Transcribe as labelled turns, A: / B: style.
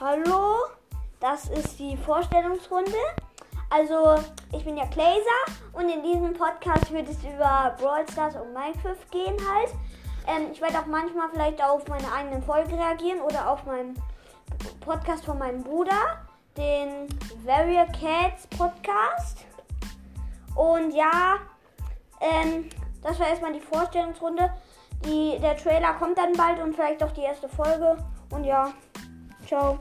A: Hallo, das ist die Vorstellungsrunde. Also, ich bin ja Glazer und in diesem Podcast wird es über Brawl Stars und Minecraft gehen halt. Ähm, ich werde auch manchmal vielleicht auf meine eigenen Folgen reagieren oder auf meinen Podcast von meinem Bruder, den Various Cats Podcast. Und ja, ähm, das war erstmal die Vorstellungsrunde. Die, der Trailer kommt dann bald und vielleicht auch die erste Folge. Und ja, 收。